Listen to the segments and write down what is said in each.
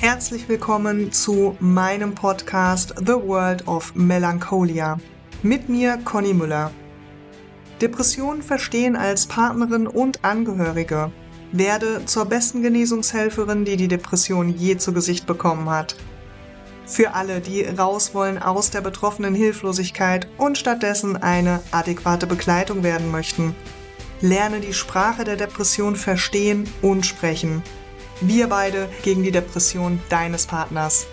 Herzlich willkommen zu meinem Podcast The World of Melancholia. Mit mir Conny Müller. Depressionen verstehen als Partnerin und Angehörige. Werde zur besten Genesungshelferin, die die Depression je zu Gesicht bekommen hat. Für alle, die raus wollen aus der betroffenen Hilflosigkeit und stattdessen eine adäquate Begleitung werden möchten. Lerne die Sprache der Depression verstehen und sprechen. Wir beide gegen die Depression deines Partners.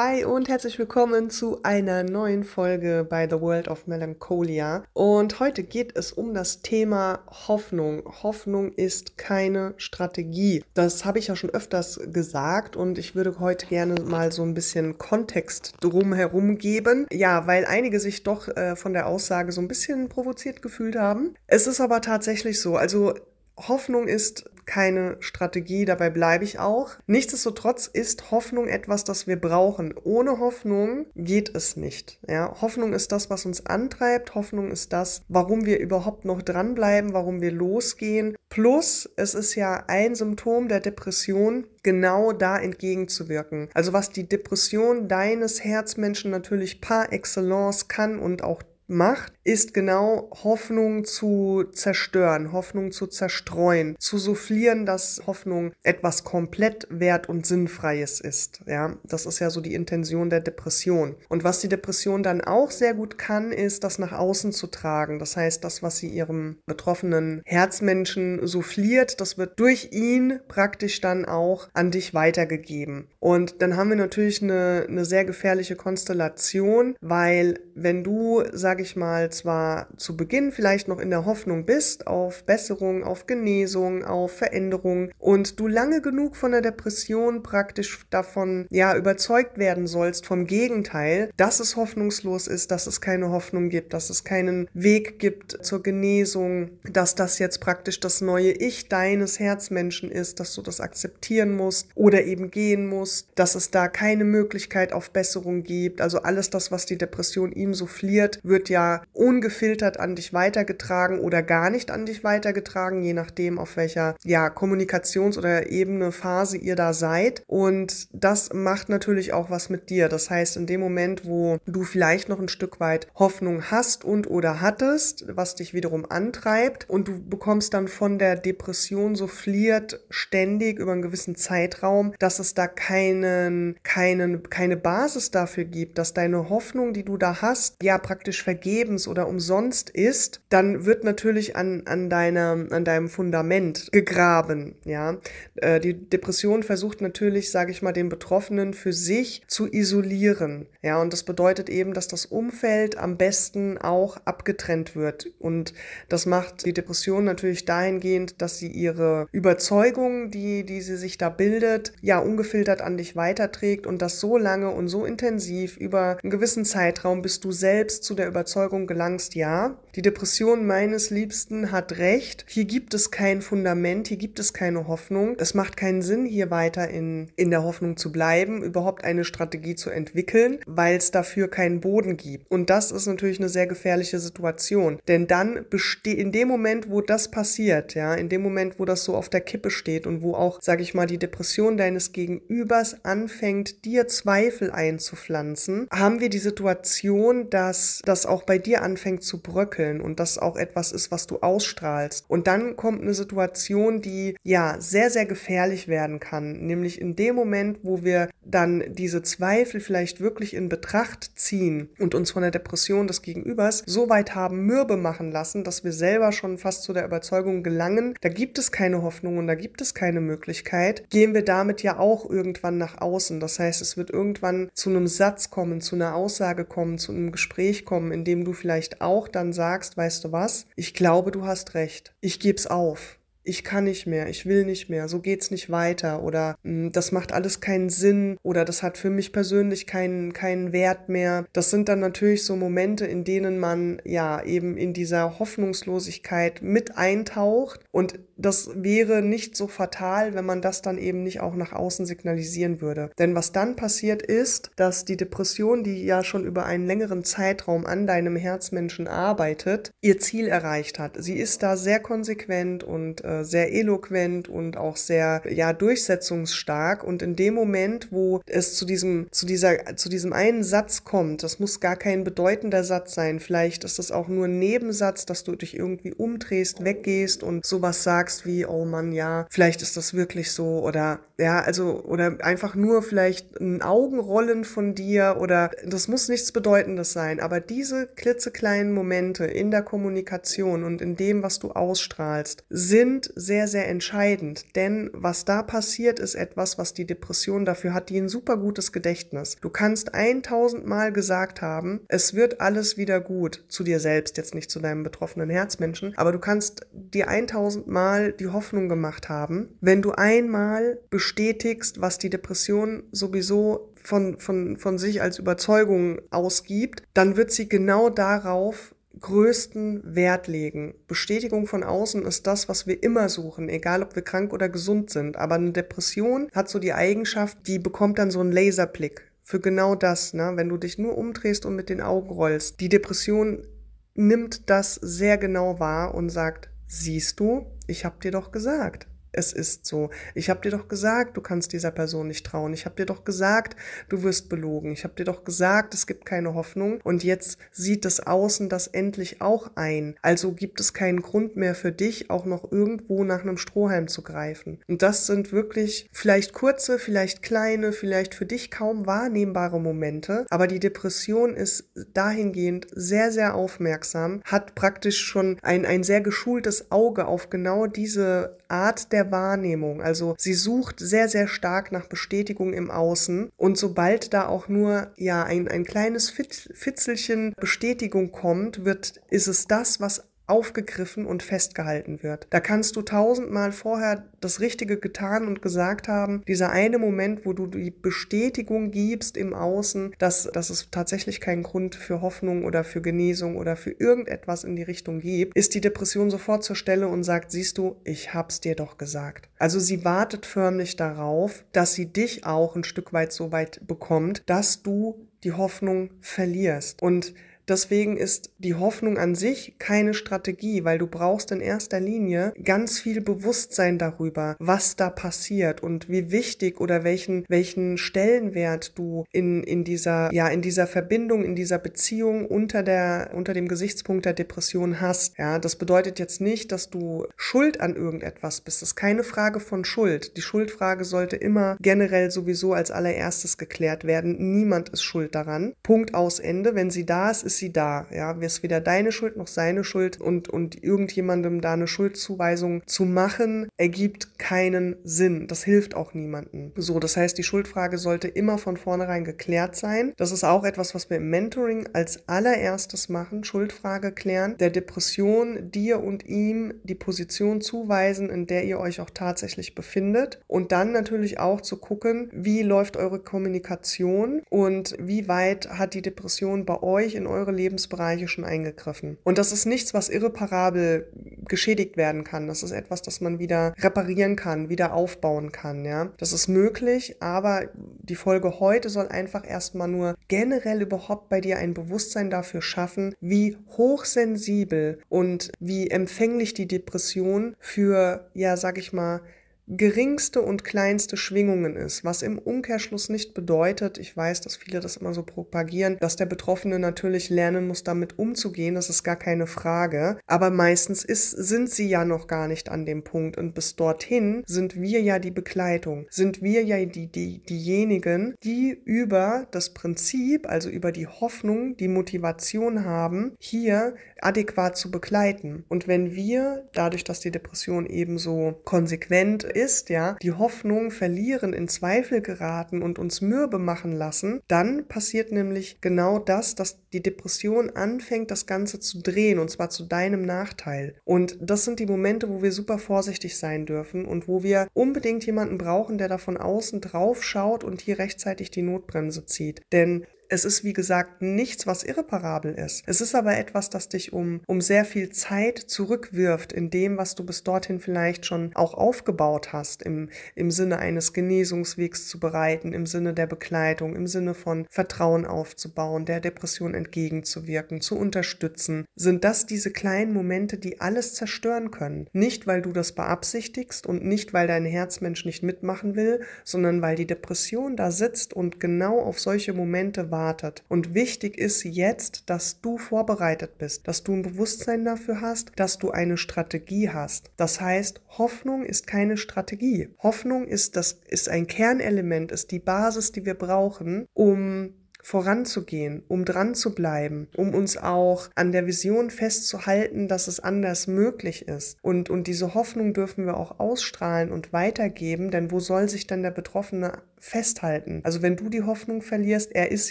Hi und herzlich willkommen zu einer neuen Folge bei The World of Melancholia. Und heute geht es um das Thema Hoffnung. Hoffnung ist keine Strategie. Das habe ich ja schon öfters gesagt und ich würde heute gerne mal so ein bisschen Kontext drumherum geben. Ja, weil einige sich doch äh, von der Aussage so ein bisschen provoziert gefühlt haben. Es ist aber tatsächlich so. Also Hoffnung ist keine Strategie, dabei bleibe ich auch. Nichtsdestotrotz ist Hoffnung etwas, das wir brauchen. Ohne Hoffnung geht es nicht. Ja, Hoffnung ist das, was uns antreibt. Hoffnung ist das, warum wir überhaupt noch dranbleiben, warum wir losgehen. Plus, es ist ja ein Symptom der Depression, genau da entgegenzuwirken. Also was die Depression deines Herzmenschen natürlich par excellence kann und auch macht, ist genau Hoffnung zu zerstören, Hoffnung zu zerstreuen, zu soufflieren, dass Hoffnung etwas komplett wert und sinnfreies ist. Ja, das ist ja so die Intention der Depression. Und was die Depression dann auch sehr gut kann, ist, das nach außen zu tragen. Das heißt, das, was sie ihrem betroffenen Herzmenschen souffliert, das wird durch ihn praktisch dann auch an dich weitergegeben. Und dann haben wir natürlich eine, eine sehr gefährliche Konstellation, weil wenn du, sag ich mal, zwar zu Beginn vielleicht noch in der Hoffnung bist auf Besserung, auf Genesung, auf Veränderung und du lange genug von der Depression praktisch davon ja überzeugt werden sollst vom Gegenteil, dass es hoffnungslos ist, dass es keine Hoffnung gibt, dass es keinen Weg gibt zur Genesung, dass das jetzt praktisch das neue Ich deines Herzmenschen ist, dass du das akzeptieren musst oder eben gehen musst, dass es da keine Möglichkeit auf Besserung gibt, also alles das, was die Depression ihm souffliert, wird ja ungefiltert an dich weitergetragen oder gar nicht an dich weitergetragen, je nachdem, auf welcher ja, Kommunikations- oder Ebene, Phase ihr da seid. Und das macht natürlich auch was mit dir. Das heißt, in dem Moment, wo du vielleicht noch ein Stück weit Hoffnung hast und oder hattest, was dich wiederum antreibt und du bekommst dann von der Depression so fliert ständig über einen gewissen Zeitraum, dass es da keinen, keinen, keine Basis dafür gibt, dass deine Hoffnung, die du da hast, ja praktisch vergeht oder umsonst ist, dann wird natürlich an, an, deiner, an deinem Fundament gegraben. Ja? Äh, die Depression versucht natürlich, sage ich mal, den Betroffenen für sich zu isolieren. Ja, und das bedeutet eben, dass das Umfeld am besten auch abgetrennt wird. Und das macht die Depression natürlich dahingehend, dass sie ihre Überzeugung, die, die sie sich da bildet, ja, ungefiltert an dich weiterträgt und das so lange und so intensiv über einen gewissen Zeitraum, bis du selbst zu der Überzeugung Überzeugung gelangst, ja, die Depression meines Liebsten hat recht. Hier gibt es kein Fundament, hier gibt es keine Hoffnung. Es macht keinen Sinn, hier weiter in, in der Hoffnung zu bleiben, überhaupt eine Strategie zu entwickeln, weil es dafür keinen Boden gibt. Und das ist natürlich eine sehr gefährliche Situation. Denn dann besteht, in dem Moment, wo das passiert, ja, in dem Moment, wo das so auf der Kippe steht und wo auch, sag ich mal, die Depression deines Gegenübers anfängt, dir Zweifel einzupflanzen, haben wir die Situation, dass das auch bei dir anfängt zu bröckeln und das auch etwas ist, was du ausstrahlst. Und dann kommt eine Situation, die ja sehr, sehr gefährlich werden kann, nämlich in dem Moment, wo wir dann diese Zweifel vielleicht wirklich in Betracht ziehen und uns von der Depression des Gegenübers so weit haben mürbe machen lassen, dass wir selber schon fast zu der Überzeugung gelangen, da gibt es keine Hoffnung und da gibt es keine Möglichkeit, gehen wir damit ja auch irgendwann nach außen. Das heißt, es wird irgendwann zu einem Satz kommen, zu einer Aussage kommen, zu einem Gespräch kommen, in dem du vielleicht auch dann sagst, weißt du was, ich glaube, du hast recht. Ich geb's auf ich kann nicht mehr, ich will nicht mehr, so geht's nicht weiter oder hm, das macht alles keinen Sinn oder das hat für mich persönlich keinen, keinen Wert mehr. Das sind dann natürlich so Momente, in denen man ja eben in dieser Hoffnungslosigkeit mit eintaucht und das wäre nicht so fatal, wenn man das dann eben nicht auch nach außen signalisieren würde. Denn was dann passiert ist, dass die Depression, die ja schon über einen längeren Zeitraum an deinem Herzmenschen arbeitet, ihr Ziel erreicht hat. Sie ist da sehr konsequent und äh, sehr eloquent und auch sehr ja durchsetzungsstark. Und in dem Moment, wo es zu diesem zu dieser zu diesem einen Satz kommt, das muss gar kein bedeutender Satz sein, vielleicht ist das auch nur ein Nebensatz, dass du dich irgendwie umdrehst, weggehst und sowas sagst wie, oh Mann, ja, vielleicht ist das wirklich so oder ja, also oder einfach nur vielleicht ein Augenrollen von dir oder das muss nichts Bedeutendes sein, aber diese klitzekleinen Momente in der Kommunikation und in dem, was du ausstrahlst, sind sehr, sehr entscheidend, denn was da passiert, ist etwas, was die Depression dafür hat, die ein super gutes Gedächtnis. Du kannst 1000 Mal gesagt haben, es wird alles wieder gut, zu dir selbst, jetzt nicht zu deinem betroffenen Herzmenschen, aber du kannst dir 1000 Mal die Hoffnung gemacht haben, wenn du einmal bestätigst, was die Depression sowieso von, von, von sich als Überzeugung ausgibt, dann wird sie genau darauf größten Wert legen. Bestätigung von außen ist das, was wir immer suchen, egal ob wir krank oder gesund sind. Aber eine Depression hat so die Eigenschaft, die bekommt dann so einen Laserblick für genau das, ne? wenn du dich nur umdrehst und mit den Augen rollst. Die Depression nimmt das sehr genau wahr und sagt, siehst du, ich hab dir doch gesagt es ist so. Ich habe dir doch gesagt, du kannst dieser Person nicht trauen. Ich habe dir doch gesagt, du wirst belogen. Ich habe dir doch gesagt, es gibt keine Hoffnung. Und jetzt sieht das Außen das endlich auch ein. Also gibt es keinen Grund mehr für dich, auch noch irgendwo nach einem Strohhalm zu greifen. Und das sind wirklich vielleicht kurze, vielleicht kleine, vielleicht für dich kaum wahrnehmbare Momente. Aber die Depression ist dahingehend sehr, sehr aufmerksam, hat praktisch schon ein, ein sehr geschultes Auge auf genau diese Art der Wahrnehmung. Also sie sucht sehr, sehr stark nach Bestätigung im Außen. Und sobald da auch nur ja ein, ein kleines Fitzelchen Bestätigung kommt, wird, ist es das, was aufgegriffen und festgehalten wird. Da kannst du tausendmal vorher das Richtige getan und gesagt haben. Dieser eine Moment, wo du die Bestätigung gibst im Außen, dass, dass es tatsächlich keinen Grund für Hoffnung oder für Genesung oder für irgendetwas in die Richtung gibt, ist die Depression sofort zur Stelle und sagt, siehst du, ich hab's dir doch gesagt. Also sie wartet förmlich darauf, dass sie dich auch ein Stück weit so weit bekommt, dass du die Hoffnung verlierst. Und Deswegen ist die Hoffnung an sich keine Strategie, weil du brauchst in erster Linie ganz viel Bewusstsein darüber, was da passiert und wie wichtig oder welchen, welchen Stellenwert du in, in dieser, ja, in dieser Verbindung, in dieser Beziehung unter der, unter dem Gesichtspunkt der Depression hast. Ja, das bedeutet jetzt nicht, dass du schuld an irgendetwas bist. Das ist keine Frage von Schuld. Die Schuldfrage sollte immer generell sowieso als allererstes geklärt werden. Niemand ist schuld daran. Punkt aus Ende. Wenn sie da ist, ist sie da. Ja, ist weder deine Schuld noch seine Schuld und, und irgendjemandem da eine Schuldzuweisung zu machen, ergibt keinen Sinn. Das hilft auch niemandem. So, das heißt, die Schuldfrage sollte immer von vornherein geklärt sein. Das ist auch etwas, was wir im Mentoring als allererstes machen. Schuldfrage klären. Der Depression dir und ihm die Position zuweisen, in der ihr euch auch tatsächlich befindet. Und dann natürlich auch zu gucken, wie läuft eure Kommunikation und wie weit hat die Depression bei euch in eurer andere Lebensbereiche schon eingegriffen. Und das ist nichts, was irreparabel geschädigt werden kann. Das ist etwas, das man wieder reparieren kann, wieder aufbauen kann, ja. Das ist möglich, aber die Folge heute soll einfach erstmal nur generell überhaupt bei dir ein Bewusstsein dafür schaffen, wie hochsensibel und wie empfänglich die Depression für, ja, sag ich mal, geringste und kleinste Schwingungen ist, was im Umkehrschluss nicht bedeutet, ich weiß, dass viele das immer so propagieren, dass der Betroffene natürlich lernen muss, damit umzugehen, das ist gar keine Frage, aber meistens ist, sind sie ja noch gar nicht an dem Punkt und bis dorthin sind wir ja die Begleitung, sind wir ja die, die, diejenigen, die über das Prinzip, also über die Hoffnung, die Motivation haben, hier adäquat zu begleiten. Und wenn wir, dadurch, dass die Depression ebenso konsequent ist, ja, die Hoffnung verlieren, in Zweifel geraten und uns mürbe machen lassen, dann passiert nämlich genau das, dass die Depression anfängt, das Ganze zu drehen und zwar zu deinem Nachteil. Und das sind die Momente, wo wir super vorsichtig sein dürfen und wo wir unbedingt jemanden brauchen, der da von außen drauf schaut und hier rechtzeitig die Notbremse zieht. Denn es ist, wie gesagt, nichts, was irreparabel ist. Es ist aber etwas, das dich um, um sehr viel Zeit zurückwirft in dem, was du bis dorthin vielleicht schon auch aufgebaut hast, im, im Sinne eines Genesungswegs zu bereiten, im Sinne der Begleitung, im Sinne von Vertrauen aufzubauen, der Depression entgegenzuwirken, zu unterstützen. Sind das diese kleinen Momente, die alles zerstören können? Nicht, weil du das beabsichtigst und nicht, weil dein Herzmensch nicht mitmachen will, sondern weil die Depression da sitzt und genau auf solche Momente wartet erwartet. Und wichtig ist jetzt, dass du vorbereitet bist, dass du ein Bewusstsein dafür hast, dass du eine Strategie hast. Das heißt, Hoffnung ist keine Strategie. Hoffnung ist das, ist ein Kernelement, ist die Basis, die wir brauchen, um voranzugehen, um dran zu bleiben, um uns auch an der Vision festzuhalten, dass es anders möglich ist. Und, und diese Hoffnung dürfen wir auch ausstrahlen und weitergeben, denn wo soll sich dann der Betroffene festhalten? Also wenn du die Hoffnung verlierst, er ist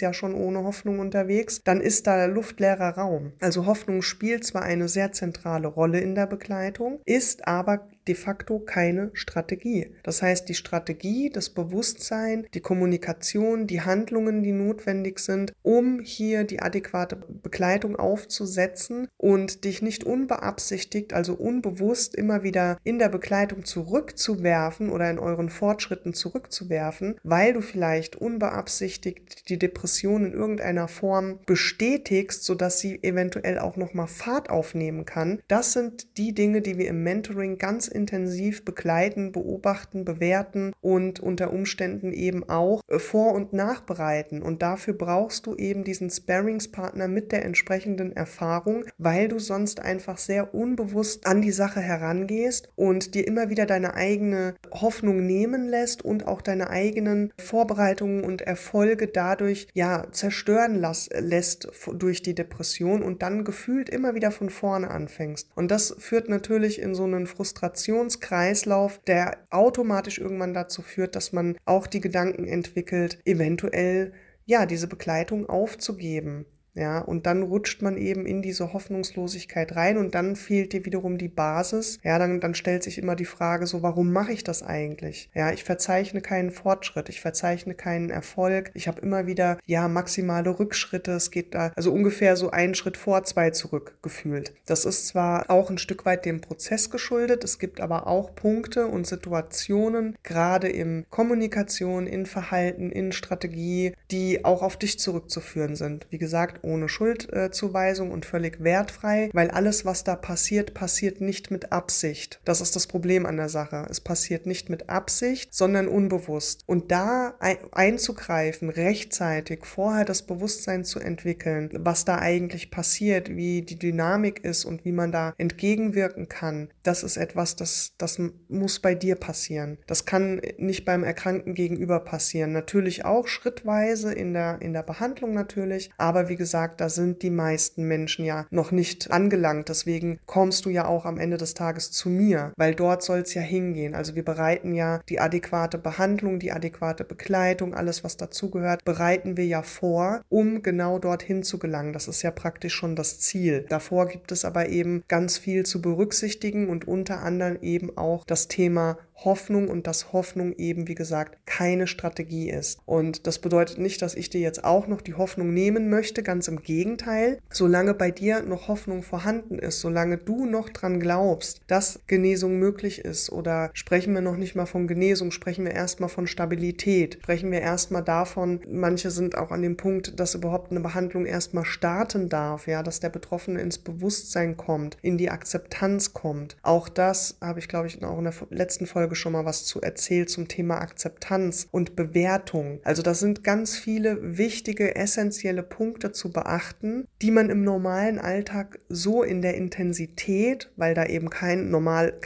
ja schon ohne Hoffnung unterwegs, dann ist da luftleerer Raum. Also Hoffnung spielt zwar eine sehr zentrale Rolle in der Begleitung, ist aber de facto keine Strategie. Das heißt, die Strategie, das Bewusstsein, die Kommunikation, die Handlungen, die notwendig sind, um hier die adäquate Begleitung aufzusetzen und dich nicht unbeabsichtigt, also unbewusst immer wieder in der Begleitung zurückzuwerfen oder in euren Fortschritten zurückzuwerfen, weil du vielleicht unbeabsichtigt die Depression in irgendeiner Form bestätigst, sodass sie eventuell auch nochmal Fahrt aufnehmen kann. Das sind die Dinge, die wir im Mentoring ganz intensiv begleiten, beobachten, bewerten und unter Umständen eben auch äh, vor- und nachbereiten. Und dafür brauchst du eben diesen Sparringspartner mit der entsprechenden Erfahrung, weil du sonst einfach sehr unbewusst an die Sache herangehst und dir immer wieder deine eigene Hoffnung nehmen lässt und auch deine eigenen Vorbereitungen und Erfolge dadurch ja zerstören las, lässt durch die Depression und dann gefühlt immer wieder von vorne anfängst. Und das führt natürlich in so einen Frustrations Emotionskreislauf, der automatisch irgendwann dazu führt, dass man auch die Gedanken entwickelt, eventuell ja, diese Begleitung aufzugeben. Ja, und dann rutscht man eben in diese Hoffnungslosigkeit rein und dann fehlt dir wiederum die Basis. Ja, dann, dann stellt sich immer die Frage so, warum mache ich das eigentlich? Ja, ich verzeichne keinen Fortschritt, ich verzeichne keinen Erfolg. Ich habe immer wieder, ja, maximale Rückschritte. Es geht da, also ungefähr so einen Schritt vor, zwei zurück gefühlt. Das ist zwar auch ein Stück weit dem Prozess geschuldet, es gibt aber auch Punkte und Situationen, gerade in Kommunikation, in Verhalten, in Strategie, die auch auf dich zurückzuführen sind. Wie gesagt, ohne Schuldzuweisung und völlig wertfrei, weil alles, was da passiert, passiert nicht mit Absicht. Das ist das Problem an der Sache. Es passiert nicht mit Absicht, sondern unbewusst. Und da einzugreifen, rechtzeitig vorher das Bewusstsein zu entwickeln, was da eigentlich passiert, wie die Dynamik ist und wie man da entgegenwirken kann, das ist etwas, das, das muss bei dir passieren. Das kann nicht beim Erkrankten gegenüber passieren. Natürlich auch schrittweise in der, in der Behandlung natürlich, aber wie gesagt, gesagt, da sind die meisten Menschen ja noch nicht angelangt. Deswegen kommst du ja auch am Ende des Tages zu mir, weil dort soll es ja hingehen. Also wir bereiten ja die adäquate Behandlung, die adäquate Begleitung, alles was dazugehört, bereiten wir ja vor, um genau dorthin zu gelangen. Das ist ja praktisch schon das Ziel. Davor gibt es aber eben ganz viel zu berücksichtigen und unter anderem eben auch das Thema Hoffnung und dass Hoffnung eben, wie gesagt, keine Strategie ist. Und das bedeutet nicht, dass ich dir jetzt auch noch die Hoffnung nehmen möchte, ganz im Gegenteil. Solange bei dir noch Hoffnung vorhanden ist, solange du noch dran glaubst, dass Genesung möglich ist oder sprechen wir noch nicht mal von Genesung, sprechen wir erstmal von Stabilität, sprechen wir erstmal davon, manche sind auch an dem Punkt, dass überhaupt eine Behandlung erstmal starten darf, ja, dass der Betroffene ins Bewusstsein kommt, in die Akzeptanz kommt. Auch das habe ich, glaube ich, auch in der letzten Folge Folge schon mal was zu erzählt zum Thema Akzeptanz und Bewertung. Also das sind ganz viele wichtige, essentielle Punkte zu beachten, die man im normalen Alltag so in der Intensität, weil da eben kein normal,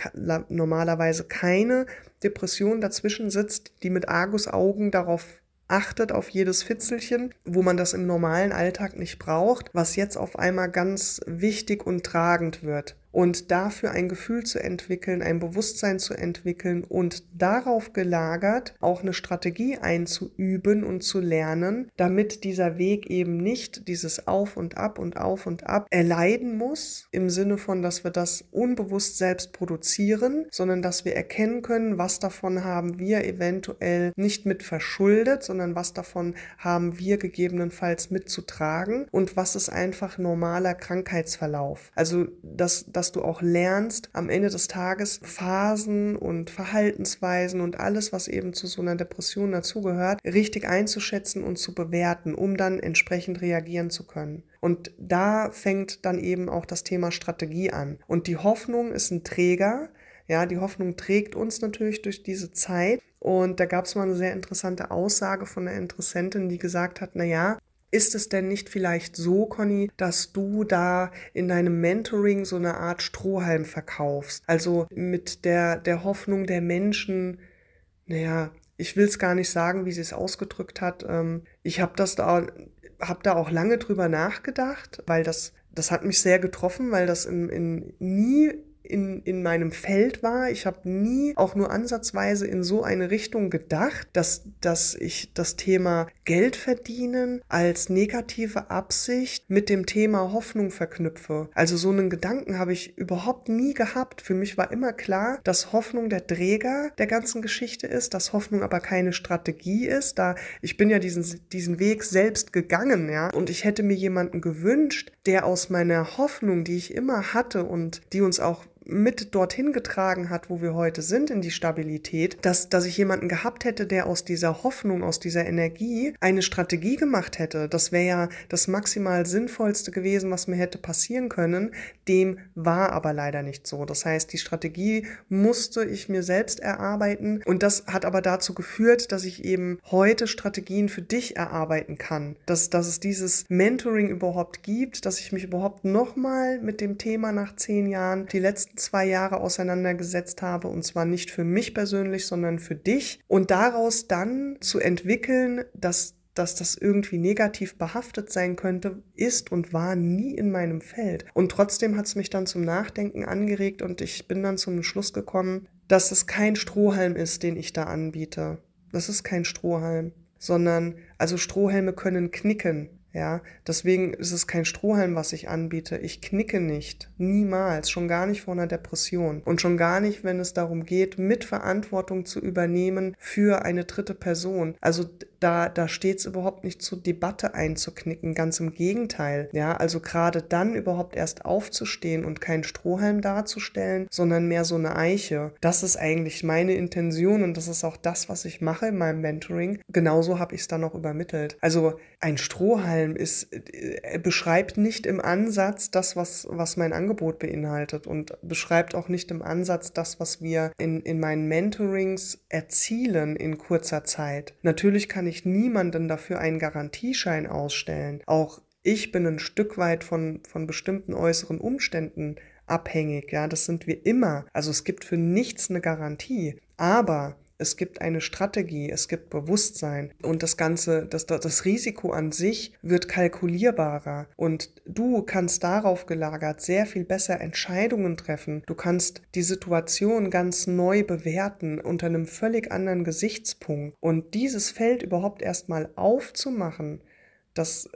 normalerweise keine Depression dazwischen sitzt, die mit Argusaugen darauf achtet auf jedes Fitzelchen, wo man das im normalen Alltag nicht braucht, was jetzt auf einmal ganz wichtig und tragend wird. Und dafür ein Gefühl zu entwickeln, ein Bewusstsein zu entwickeln und darauf gelagert auch eine Strategie einzuüben und zu lernen, damit dieser Weg eben nicht dieses Auf und Ab und Auf und Ab erleiden muss, im Sinne von, dass wir das unbewusst selbst produzieren, sondern dass wir erkennen können, was davon haben wir eventuell nicht mit verschuldet, sondern was davon haben wir gegebenenfalls mitzutragen und was ist einfach normaler Krankheitsverlauf. Also, dass, dass du auch lernst, am Ende des Tages Phasen und Verhaltensweisen und alles, was eben zu so einer Depression dazugehört, richtig einzuschätzen und zu bewerten, um dann entsprechend reagieren zu können. Und da fängt dann eben auch das Thema Strategie an. Und die Hoffnung ist ein Träger. Ja, die Hoffnung trägt uns natürlich durch diese Zeit. Und da gab es mal eine sehr interessante Aussage von einer Interessentin, die gesagt hat, na ja, ist es denn nicht vielleicht so, Conny, dass du da in deinem Mentoring so eine Art Strohhalm verkaufst? Also mit der, der Hoffnung der Menschen, naja, ich will es gar nicht sagen, wie sie es ausgedrückt hat. Ähm, ich habe das da habe da auch lange drüber nachgedacht, weil das, das hat mich sehr getroffen, weil das in, in nie in, in meinem Feld war. Ich habe nie auch nur ansatzweise in so eine Richtung gedacht, dass, dass ich das Thema Geld verdienen als negative Absicht mit dem Thema Hoffnung verknüpfe. Also so einen Gedanken habe ich überhaupt nie gehabt. Für mich war immer klar, dass Hoffnung der Träger der ganzen Geschichte ist, dass Hoffnung aber keine Strategie ist. Da ich bin ja diesen, diesen Weg selbst gegangen, ja, und ich hätte mir jemanden gewünscht, der aus meiner Hoffnung, die ich immer hatte und die uns auch mit dorthin getragen hat, wo wir heute sind, in die Stabilität, dass, dass ich jemanden gehabt hätte, der aus dieser Hoffnung, aus dieser Energie eine Strategie gemacht hätte. Das wäre ja das maximal sinnvollste gewesen, was mir hätte passieren können. Dem war aber leider nicht so. Das heißt, die Strategie musste ich mir selbst erarbeiten und das hat aber dazu geführt, dass ich eben heute Strategien für dich erarbeiten kann. Dass, dass es dieses Mentoring überhaupt gibt, dass ich mich überhaupt nochmal mit dem Thema nach zehn Jahren die letzten letzten zwei Jahre auseinandergesetzt habe. Und zwar nicht für mich persönlich, sondern für dich. Und daraus dann zu entwickeln, dass dass das irgendwie negativ behaftet sein könnte, ist und war nie in meinem Feld. Und trotzdem hat es mich dann zum Nachdenken angeregt und ich bin dann zum Schluss gekommen, dass es kein Strohhalm ist, den ich da anbiete. Das ist kein Strohhalm, sondern also Strohhelme können knicken. Ja, deswegen ist es kein Strohhalm, was ich anbiete. Ich knicke nicht. Niemals. Schon gar nicht vor einer Depression. Und schon gar nicht, wenn es darum geht, Mitverantwortung zu übernehmen für eine dritte Person. Also da, da steht es überhaupt nicht zur Debatte einzuknicken. Ganz im Gegenteil. Ja, also gerade dann überhaupt erst aufzustehen und keinen Strohhalm darzustellen, sondern mehr so eine Eiche. Das ist eigentlich meine Intention und das ist auch das, was ich mache in meinem Mentoring. Genauso habe ich es dann auch übermittelt. Also ein Strohhalm ist, er beschreibt nicht im Ansatz das, was, was mein Angebot beinhaltet und beschreibt auch nicht im Ansatz das, was wir in, in meinen Mentorings erzielen in kurzer Zeit. Natürlich kann ich niemanden dafür einen Garantieschein ausstellen. Auch ich bin ein Stück weit von, von bestimmten äußeren Umständen abhängig. Ja, das sind wir immer. Also es gibt für nichts eine Garantie. Aber es gibt eine Strategie, es gibt Bewusstsein und das Ganze, das, das Risiko an sich wird kalkulierbarer und du kannst darauf gelagert sehr viel besser Entscheidungen treffen. Du kannst die Situation ganz neu bewerten unter einem völlig anderen Gesichtspunkt und dieses Feld überhaupt erstmal aufzumachen, das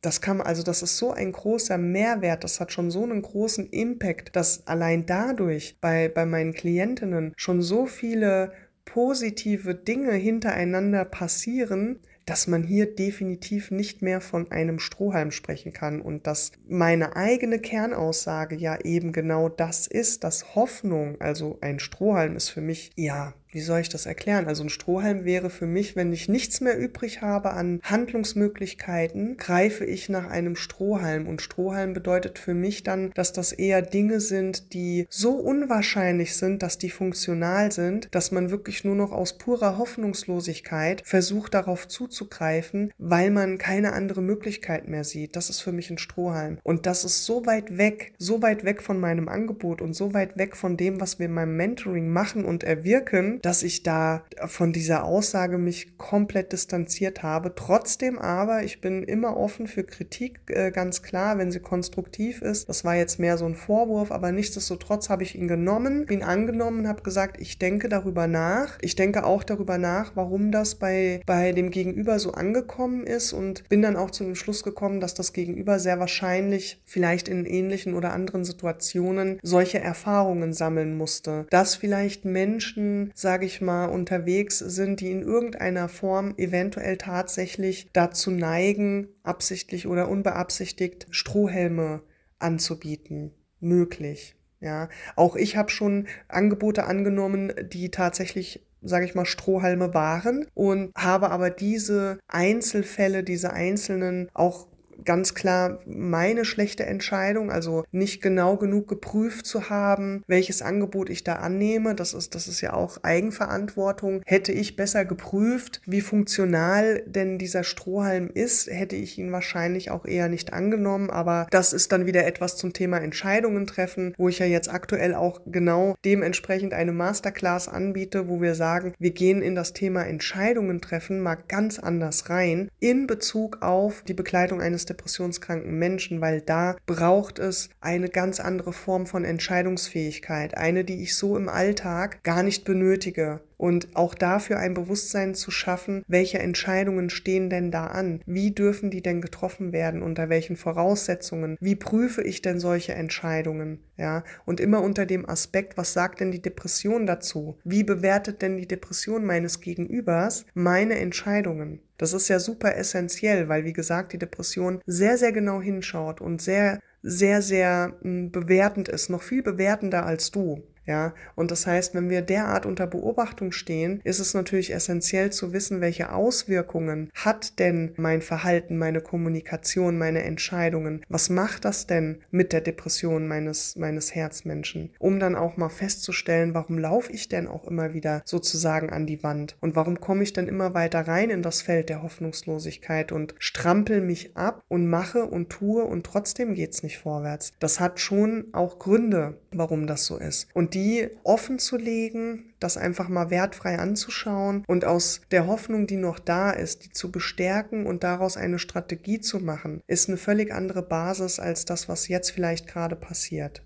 das kann, also das ist so ein großer Mehrwert, das hat schon so einen großen Impact, dass allein dadurch bei, bei meinen Klientinnen schon so viele positive Dinge hintereinander passieren, dass man hier definitiv nicht mehr von einem Strohhalm sprechen kann. Und dass meine eigene Kernaussage ja eben genau das ist, dass Hoffnung, also ein Strohhalm ist für mich ja wie soll ich das erklären? Also ein Strohhalm wäre für mich, wenn ich nichts mehr übrig habe an Handlungsmöglichkeiten, greife ich nach einem Strohhalm. Und Strohhalm bedeutet für mich dann, dass das eher Dinge sind, die so unwahrscheinlich sind, dass die funktional sind, dass man wirklich nur noch aus purer Hoffnungslosigkeit versucht darauf zuzugreifen, weil man keine andere Möglichkeit mehr sieht. Das ist für mich ein Strohhalm. Und das ist so weit weg, so weit weg von meinem Angebot und so weit weg von dem, was wir in meinem Mentoring machen und erwirken, sagen, dass ich da von dieser Aussage mich komplett distanziert habe. Trotzdem aber, ich bin immer offen für Kritik, äh, ganz klar, wenn sie konstruktiv ist. Das war jetzt mehr so ein Vorwurf, aber nichtsdestotrotz habe ich ihn genommen, ihn angenommen, habe gesagt, ich denke darüber nach. Ich denke auch darüber nach, warum das bei, bei dem Gegenüber so angekommen ist und bin dann auch zu dem Schluss gekommen, dass das Gegenüber sehr wahrscheinlich vielleicht in ähnlichen oder anderen Situationen solche Erfahrungen sammeln musste. Dass vielleicht Menschen, sage ich mal, unterwegs sind, die in irgendeiner Form eventuell tatsächlich dazu neigen, absichtlich oder unbeabsichtigt Strohhelme anzubieten. Möglich. Ja, auch ich habe schon Angebote angenommen, die tatsächlich sage ich mal, Strohhalme waren und habe aber diese Einzelfälle, diese einzelnen auch ganz klar meine schlechte Entscheidung, also nicht genau genug geprüft zu haben, welches Angebot ich da annehme. Das ist, das ist ja auch Eigenverantwortung. Hätte ich besser geprüft, wie funktional denn dieser Strohhalm ist, hätte ich ihn wahrscheinlich auch eher nicht angenommen. Aber das ist dann wieder etwas zum Thema Entscheidungen treffen, wo ich ja jetzt aktuell auch genau dementsprechend eine Masterclass anbiete, wo wir sagen, wir gehen in das Thema Entscheidungen treffen mal ganz anders rein in Bezug auf die Begleitung eines depressionskranken Menschen, weil da braucht es eine ganz andere Form von Entscheidungsfähigkeit, eine, die ich so im Alltag gar nicht benötige und auch dafür ein Bewusstsein zu schaffen, welche Entscheidungen stehen denn da an? Wie dürfen die denn getroffen werden? Unter welchen Voraussetzungen? Wie prüfe ich denn solche Entscheidungen? Ja, und immer unter dem Aspekt, was sagt denn die Depression dazu? Wie bewertet denn die Depression meines Gegenübers meine Entscheidungen? Das ist ja super essentiell, weil wie gesagt, die Depression sehr, sehr genau hinschaut und sehr, sehr, sehr hm, bewertend ist, noch viel bewertender als du. Ja, und das heißt, wenn wir derart unter Beobachtung stehen, ist es natürlich essentiell zu wissen, welche Auswirkungen hat denn mein Verhalten, meine Kommunikation, meine Entscheidungen? Was macht das denn mit der Depression meines, meines Herzmenschen? Um dann auch mal festzustellen, warum laufe ich denn auch immer wieder sozusagen an die Wand? Und warum komme ich denn immer weiter rein in das Feld der Hoffnungslosigkeit und strampel mich ab und mache und tue und trotzdem geht's nicht vorwärts? Das hat schon auch Gründe, warum das so ist. Und die offen zu legen, das einfach mal wertfrei anzuschauen und aus der Hoffnung, die noch da ist, die zu bestärken und daraus eine Strategie zu machen, ist eine völlig andere Basis als das, was jetzt vielleicht gerade passiert.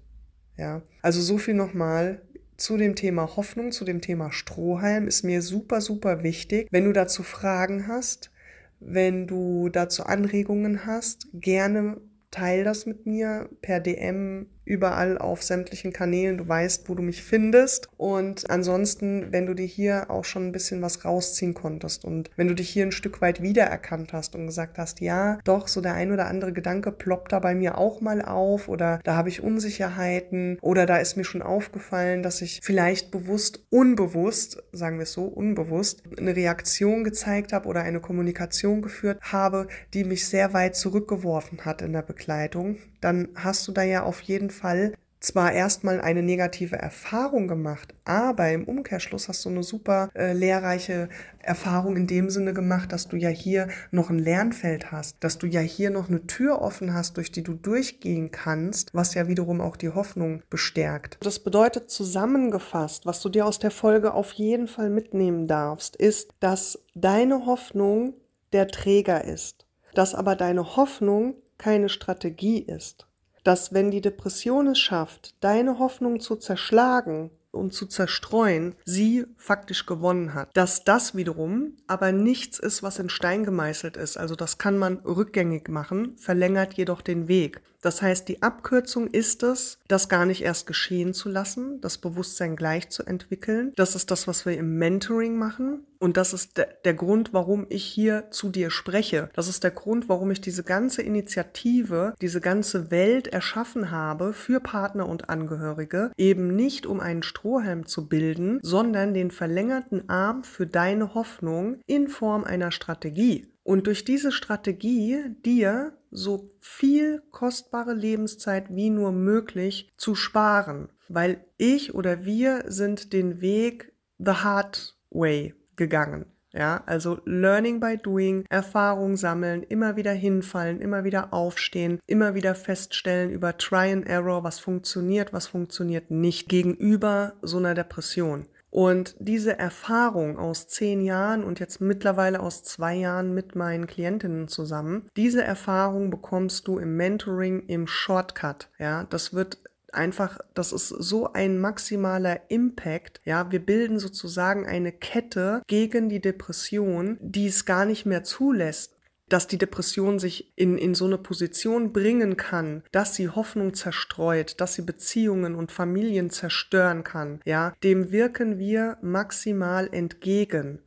Ja, also so viel nochmal zu dem Thema Hoffnung, zu dem Thema Strohhalm ist mir super, super wichtig. Wenn du dazu Fragen hast, wenn du dazu Anregungen hast, gerne teil das mit mir per DM überall auf sämtlichen Kanälen. Du weißt, wo du mich findest. Und ansonsten, wenn du dir hier auch schon ein bisschen was rausziehen konntest und wenn du dich hier ein Stück weit wiedererkannt hast und gesagt hast, ja, doch, so der ein oder andere Gedanke ploppt da bei mir auch mal auf oder da habe ich Unsicherheiten oder da ist mir schon aufgefallen, dass ich vielleicht bewusst, unbewusst, sagen wir es so, unbewusst, eine Reaktion gezeigt habe oder eine Kommunikation geführt habe, die mich sehr weit zurückgeworfen hat in der Begleitung, dann hast du da ja auf jeden Fall zwar erstmal eine negative Erfahrung gemacht, aber im Umkehrschluss hast du eine super äh, lehrreiche Erfahrung in dem Sinne gemacht, dass du ja hier noch ein Lernfeld hast, dass du ja hier noch eine Tür offen hast, durch die du durchgehen kannst, was ja wiederum auch die Hoffnung bestärkt. Das bedeutet zusammengefasst, was du dir aus der Folge auf jeden Fall mitnehmen darfst, ist, dass deine Hoffnung der Träger ist, dass aber deine Hoffnung keine Strategie ist dass wenn die Depression es schafft, deine Hoffnung zu zerschlagen und zu zerstreuen, sie faktisch gewonnen hat. Dass das wiederum aber nichts ist, was in Stein gemeißelt ist. Also das kann man rückgängig machen, verlängert jedoch den Weg. Das heißt, die Abkürzung ist es, das gar nicht erst geschehen zu lassen, das Bewusstsein gleich zu entwickeln. Das ist das, was wir im Mentoring machen. Und das ist der, Grund, warum ich hier zu dir spreche. Das ist der Grund, warum ich diese ganze Initiative, diese ganze Welt erschaffen habe für Partner und Angehörige, eben nicht um einen Strohhalm zu bilden, sondern den verlängerten Arm für deine Hoffnung in Form einer Strategie. Und durch diese Strategie dir so viel kostbare Lebenszeit wie nur möglich zu sparen, weil ich oder wir sind den Weg the hard way gegangen. Ja, also Learning by Doing, Erfahrung sammeln, immer wieder hinfallen, immer wieder aufstehen, immer wieder feststellen über Try and Error, was funktioniert, was funktioniert nicht gegenüber so einer Depression. Und diese Erfahrung aus zehn Jahren und jetzt mittlerweile aus zwei Jahren mit meinen Klientinnen zusammen, diese Erfahrung bekommst du im Mentoring im Shortcut. Ja, das wird einfach, das ist so ein maximaler Impact. Ja, wir bilden sozusagen eine Kette gegen die Depression, die es gar nicht mehr zulässt dass die Depression sich in, in so eine Position bringen kann, dass sie Hoffnung zerstreut, dass sie Beziehungen und Familien zerstören kann, ja, dem wirken wir maximal entgegen.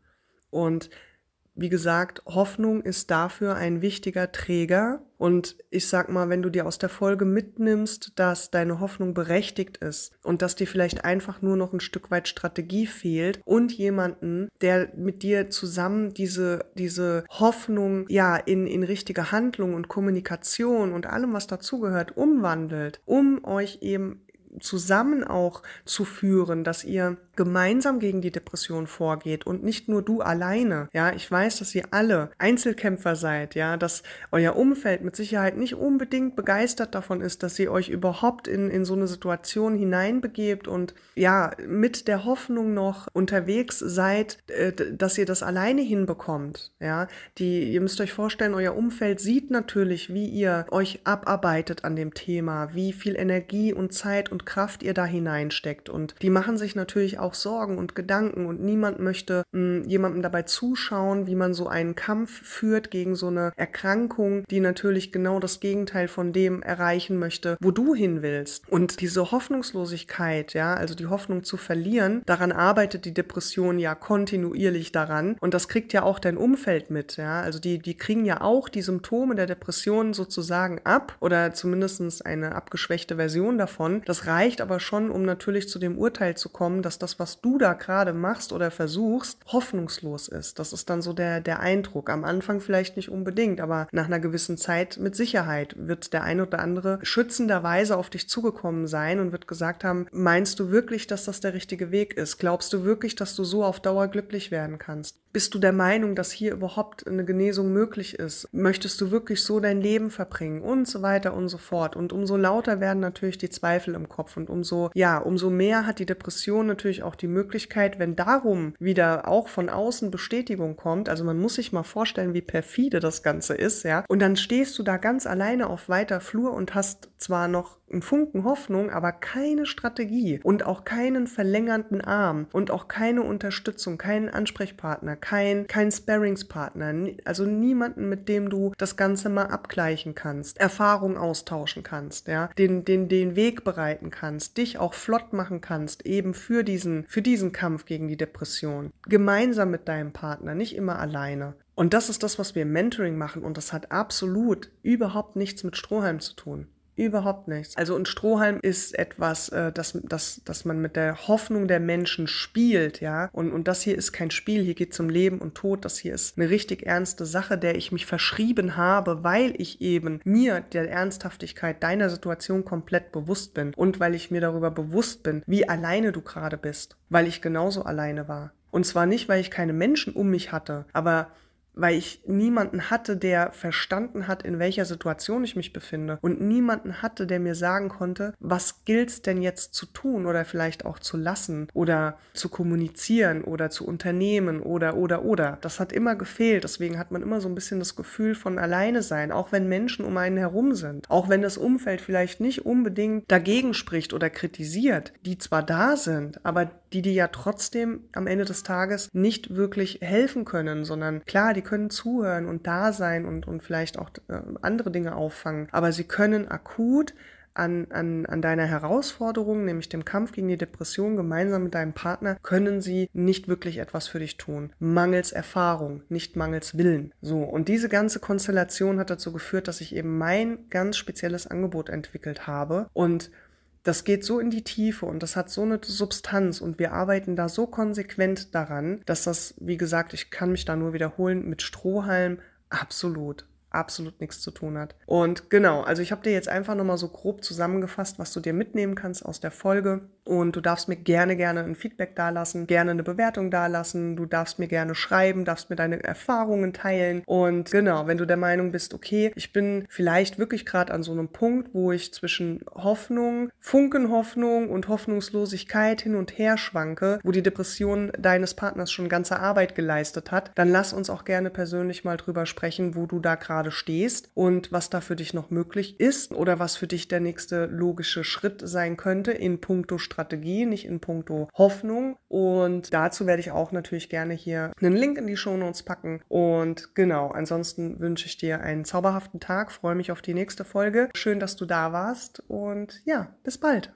Und wie gesagt, Hoffnung ist dafür ein wichtiger Träger. Und ich sag mal, wenn du dir aus der Folge mitnimmst, dass deine Hoffnung berechtigt ist und dass dir vielleicht einfach nur noch ein Stück weit Strategie fehlt und jemanden, der mit dir zusammen diese, diese Hoffnung ja in, in richtige Handlung und Kommunikation und allem, was dazugehört, umwandelt, um euch eben zusammen auch zu führen, dass ihr gemeinsam gegen die Depression vorgeht und nicht nur du alleine. Ja, ich weiß, dass ihr alle Einzelkämpfer seid, ja, dass euer Umfeld mit Sicherheit nicht unbedingt begeistert davon ist, dass ihr euch überhaupt in, in so eine Situation hineinbegebt und ja, mit der Hoffnung noch unterwegs seid, äh, dass ihr das alleine hinbekommt. Ja, die, ihr müsst euch vorstellen, euer Umfeld sieht natürlich, wie ihr euch abarbeitet an dem Thema, wie viel Energie und Zeit und Kraft ihr da hineinsteckt und die machen sich natürlich auch auch Sorgen und Gedanken und niemand möchte mh, hm, jemandem dabei zuschauen, wie man so einen Kampf führt gegen so eine Erkrankung, die natürlich genau das Gegenteil von dem erreichen möchte, wo du hin willst. Und diese Hoffnungslosigkeit, ja, also die Hoffnung zu verlieren, daran arbeitet die Depression ja kontinuierlich daran und das kriegt ja auch dein Umfeld mit, ja, also die, die kriegen ja auch die Symptome der Depression sozusagen ab oder zumindest eine abgeschwächte Version davon. Das reicht aber schon, um natürlich zu dem Urteil zu kommen, dass das was du da gerade machst oder versuchst, hoffnungslos ist. Das ist dann so der, der Eindruck. Am Anfang vielleicht nicht unbedingt, aber nach einer gewissen Zeit mit Sicherheit wird der ein oder andere schützenderweise auf dich zugekommen sein und wird gesagt haben, meinst du wirklich, dass das der richtige Weg ist? Glaubst du wirklich, dass du so auf Dauer glücklich werden kannst? Bist du der Meinung, dass hier überhaupt eine Genesung möglich ist? Möchtest du wirklich so dein Leben verbringen? Und so weiter und so fort. Und umso lauter werden natürlich die Zweifel im Kopf und umso, ja, umso mehr hat die Depression natürlich auch die Möglichkeit, wenn darum wieder auch von außen Bestätigung kommt, also man muss sich mal vorstellen, wie perfide das Ganze ist, ja, und dann stehst du da ganz alleine auf weiter Flur und hast zwar noch einen Funken Hoffnung, aber keine Strategie und auch keinen verlängernden Arm und auch keine Unterstützung, keinen Ansprechpartner, kein, kein Sparringspartner, also niemanden, mit dem du das Ganze mal abgleichen kannst, Erfahrung austauschen kannst, ja, den, den, den Weg bereiten kannst, dich auch flott machen kannst, eben für diesen, für diesen Kampf gegen die Depression. Gemeinsam mit deinem Partner, nicht immer alleine. Und das ist das, was wir im Mentoring machen und das hat absolut überhaupt nichts mit Strohhalm zu tun. Überhaupt nichts. Also ein Strohhalm ist etwas, äh, das, das, das man mit der Hoffnung der Menschen spielt, ja. Und, und das hier ist kein Spiel, hier geht es um Leben und Tod. Das hier ist eine richtig ernste Sache, der ich mich verschrieben habe, weil ich eben mir der Ernsthaftigkeit deiner Situation komplett bewusst bin und weil ich mir darüber bewusst bin, wie alleine du gerade bist, weil ich genauso alleine war. Und zwar nicht, weil ich keine Menschen um mich hatte, aber weil ich niemanden hatte, der verstanden hat, in welcher Situation ich mich befinde und niemanden hatte, der mir sagen konnte, was gilt's denn jetzt zu tun oder vielleicht auch zu lassen oder zu kommunizieren oder zu unternehmen oder oder oder. Das hat immer gefehlt, deswegen hat man immer so ein bisschen das Gefühl von alleine sein, auch wenn Menschen um einen herum sind, auch wenn das Umfeld vielleicht nicht unbedingt dagegen spricht oder kritisiert, die zwar da sind, aber die dir ja trotzdem am Ende des Tages nicht wirklich helfen können, sondern klar, die können zuhören und da sein und, und vielleicht auch äh, andere Dinge auffangen, aber sie können akut an, an, an deiner Herausforderung, nämlich dem Kampf gegen die Depression gemeinsam mit deinem Partner, können sie nicht wirklich etwas für dich tun. Mangels Erfahrung, nicht mangels Willen. So, und diese ganze Konstellation hat dazu geführt, dass ich eben mein ganz spezielles Angebot entwickelt habe und das geht so in die Tiefe und das hat so eine Substanz und wir arbeiten da so konsequent daran, dass das, wie gesagt, ich kann mich da nur wiederholen, mit Strohhalm absolut absolut nichts zu tun hat. Und genau, also ich habe dir jetzt einfach nochmal so grob zusammengefasst, was du dir mitnehmen kannst aus der Folge. Und du darfst mir gerne, gerne ein Feedback dalassen, gerne eine Bewertung dalassen. Du darfst mir gerne schreiben, darfst mir deine Erfahrungen teilen. Und genau, wenn du der Meinung bist, okay, ich bin vielleicht wirklich gerade an so einem Punkt, wo ich zwischen Hoffnung, Funkenhoffnung und Hoffnungslosigkeit hin und her schwanke, wo die Depression deines Partners schon ganze Arbeit geleistet hat, dann lass uns auch gerne persönlich mal drüber sprechen, wo du da gerade stehst und was da für dich noch möglich ist oder was für dich der nächste logische Schritt sein könnte in puncto Strategie, nicht in puncto Hoffnung. Und dazu werde ich auch natürlich gerne hier einen Link in die Show Notes packen. Und genau, ansonsten wünsche ich dir einen zauberhaften Tag, freue mich auf die nächste Folge. Schön, dass du da warst und ja, bis bald.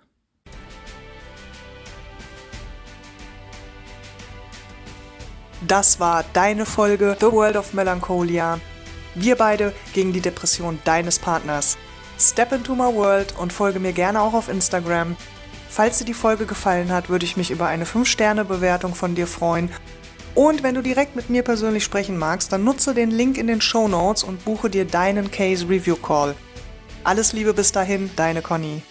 Das war deine Folge The World of Melancholia. Wir beide gegen die Depression deines Partners. Step into my world und folge mir gerne auch auf Instagram. Falls dir die Folge gefallen hat, würde ich mich über eine 5-Sterne-Bewertung von dir freuen. Und wenn du direkt mit mir persönlich sprechen magst, dann nutze den Link in den Show Notes und buche dir deinen Case Review Call. Alles Liebe bis dahin, deine Conny.